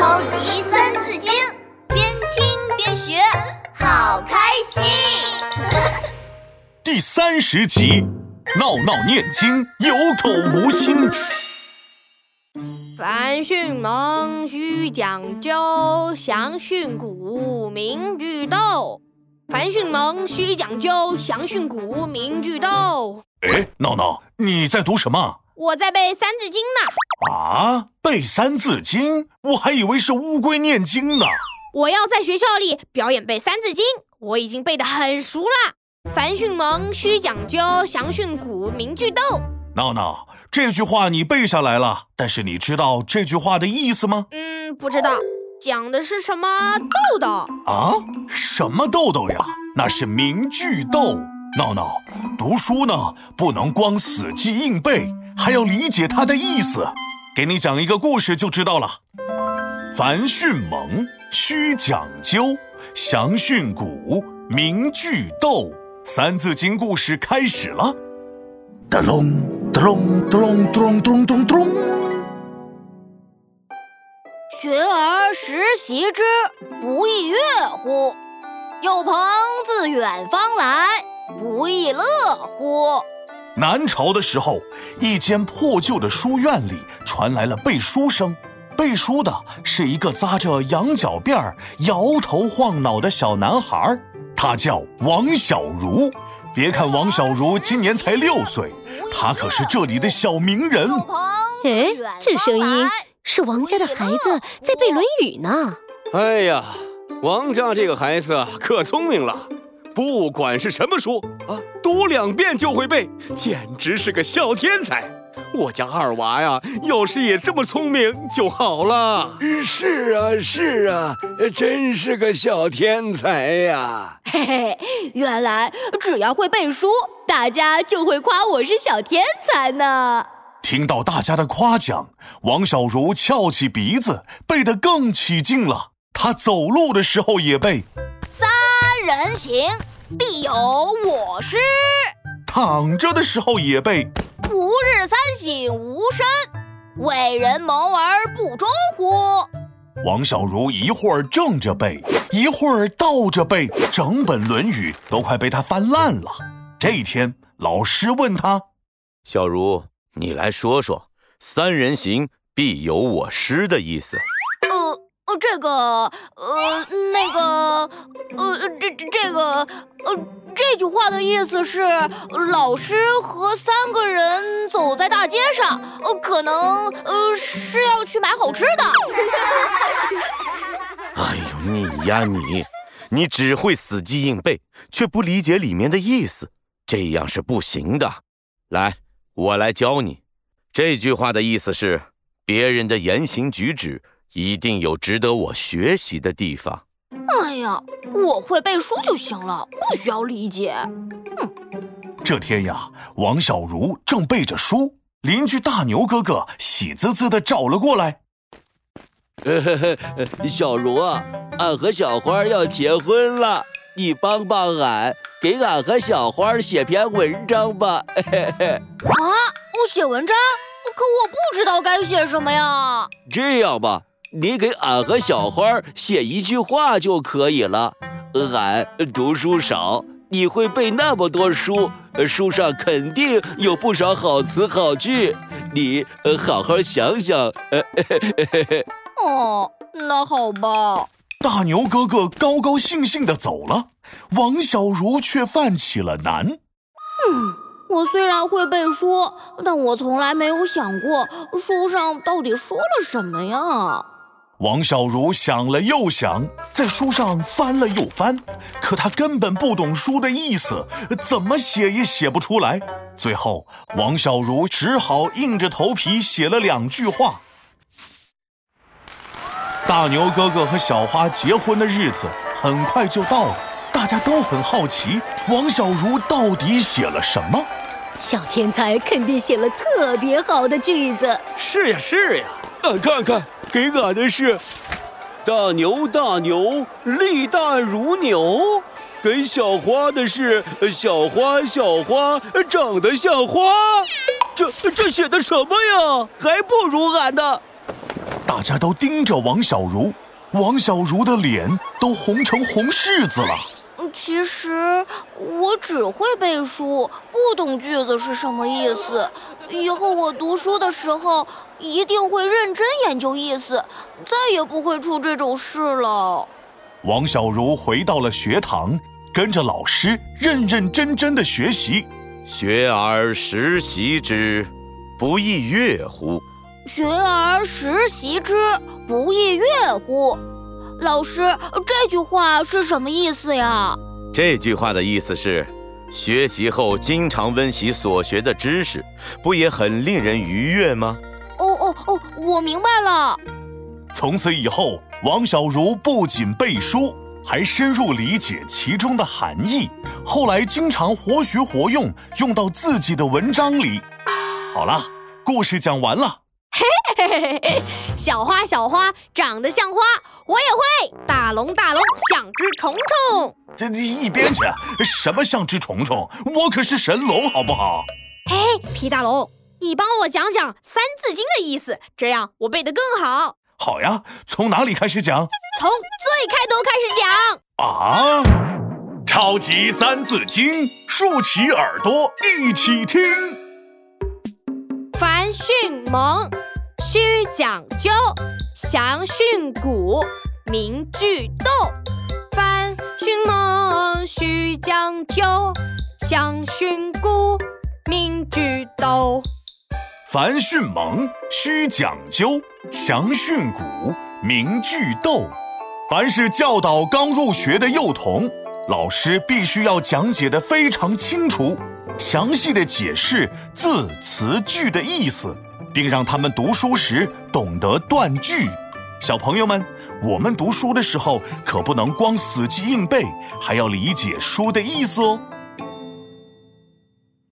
超级三字经，边听边学，好开心。第三十集，闹闹念经，有口无心。凡训蒙须讲究，详训古明句读。凡训蒙须讲究，详训古明句读。哎，闹闹，你在读什么？我在背《三字经》呢。啊，背《三字经》，我还以为是乌龟念经呢。我要在学校里表演背《三字经》，我已经背得很熟了。凡训蒙须讲究，详训古名句读。闹闹，这句话你背下来了，但是你知道这句话的意思吗？嗯，不知道。讲的是什么豆豆啊？什么豆豆呀？那是名句豆。闹闹，读书呢不能光死记硬背，还要理解它的意思。给你讲一个故事就知道了。凡训蒙须讲究，详训古明句读。三字经故事开始了。哒隆哒隆哒隆咚咚咚咚咚。学而时习之，不亦说乎？有朋自远方来，不亦乐乎？南朝的时候，一间破旧的书院里传来了背书声。背书的是一个扎着羊角辫、摇头晃脑的小男孩，他叫王小如。别看王小如今年才六岁，他可是这里的小名人。哎，这声音。是王家的孩子在背《论语》呢。哎呀，王家这个孩子可聪明了，不管是什么书啊，读两遍就会背，简直是个小天才。我家二娃呀，要是也这么聪明就好了。是啊，是啊，真是个小天才呀。嘿嘿，原来只要会背书，大家就会夸我是小天才呢。听到大家的夸奖，王小茹翘起鼻子，背得更起劲了。他走路的时候也背：“三人行，必有我师。”躺着的时候也背：“吾日三省吾身，为人谋而不忠乎？”王小如一会儿正着背，一会儿倒着背，整本《论语》都快被他翻烂了。这一天，老师问他：“小如。”你来说说“三人行，必有我师”的意思。呃，这个呃那个呃这这个呃这句话的意思是，老师和三个人走在大街上，呃可能呃是要去买好吃的。哎呦，你呀你，你只会死记硬背，却不理解里面的意思，这样是不行的。来。我来教你，这句话的意思是：别人的言行举止一定有值得我学习的地方。哎呀，我会背书就行了，不需要理解。嗯，这天呀，王小茹正背着书，邻居大牛哥哥喜滋滋的找了过来。小茹啊，俺和小花要结婚了，你帮帮俺。给俺和小花写篇文章吧。啊，我写文章，可我不知道该写什么呀。这样吧，你给俺和小花写一句话就可以了。俺读书少，你会背那么多书，书上肯定有不少好词好句。你好好想想。哦，那好吧。大牛哥哥高高兴兴地走了，王小如却犯起了难。嗯，我虽然会背书，但我从来没有想过书上到底说了什么呀。王小如想了又想，在书上翻了又翻，可他根本不懂书的意思，怎么写也写不出来。最后，王小如只好硬着头皮写了两句话。大牛哥哥和小花结婚的日子很快就到了，大家都很好奇王小如到底写了什么。小天才肯定写了特别好的句子。是呀是呀，呃看看，给俺的是“大牛大牛，力大如牛”。给小花的是“小花小花，长得像花”。这这写的什么呀？还不如俺呢。大家都盯着王小如，王小如的脸都红成红柿子了。其实我只会背书，不懂句子是什么意思。以后我读书的时候一定会认真研究意思，再也不会出这种事了。王小如回到了学堂，跟着老师认认真真的学习。学而时习之，不亦说乎？学而时习之，不亦说乎？老师，这句话是什么意思呀？这句话的意思是，学习后经常温习所学的知识，不也很令人愉悦吗？哦哦哦，我明白了。从此以后，王小如不仅背书，还深入理解其中的含义。后来经常活学活用，用到自己的文章里。好了，故事讲完了。嘿嘿嘿嘿嘿，小花小花长得像花，我也会。大龙大龙像只虫虫，这你一边去！什么像只虫虫？我可是神龙，好不好？哎，皮大龙，你帮我讲讲《三字经》的意思，这样我背得更好。好呀，从哪里开始讲？从最开头开始讲。啊！超级三字经，竖起耳朵一起听。凡训蒙，须讲究；详训古，明句斗。凡训蒙，须讲究；详训古，明句读。凡训蒙，须讲究；详训古，明句读。凡是教导刚入学的幼童，老师必须要讲解的非常清楚。详细的解释字词句的意思，并让他们读书时懂得断句。小朋友们，我们读书的时候可不能光死记硬背，还要理解书的意思哦。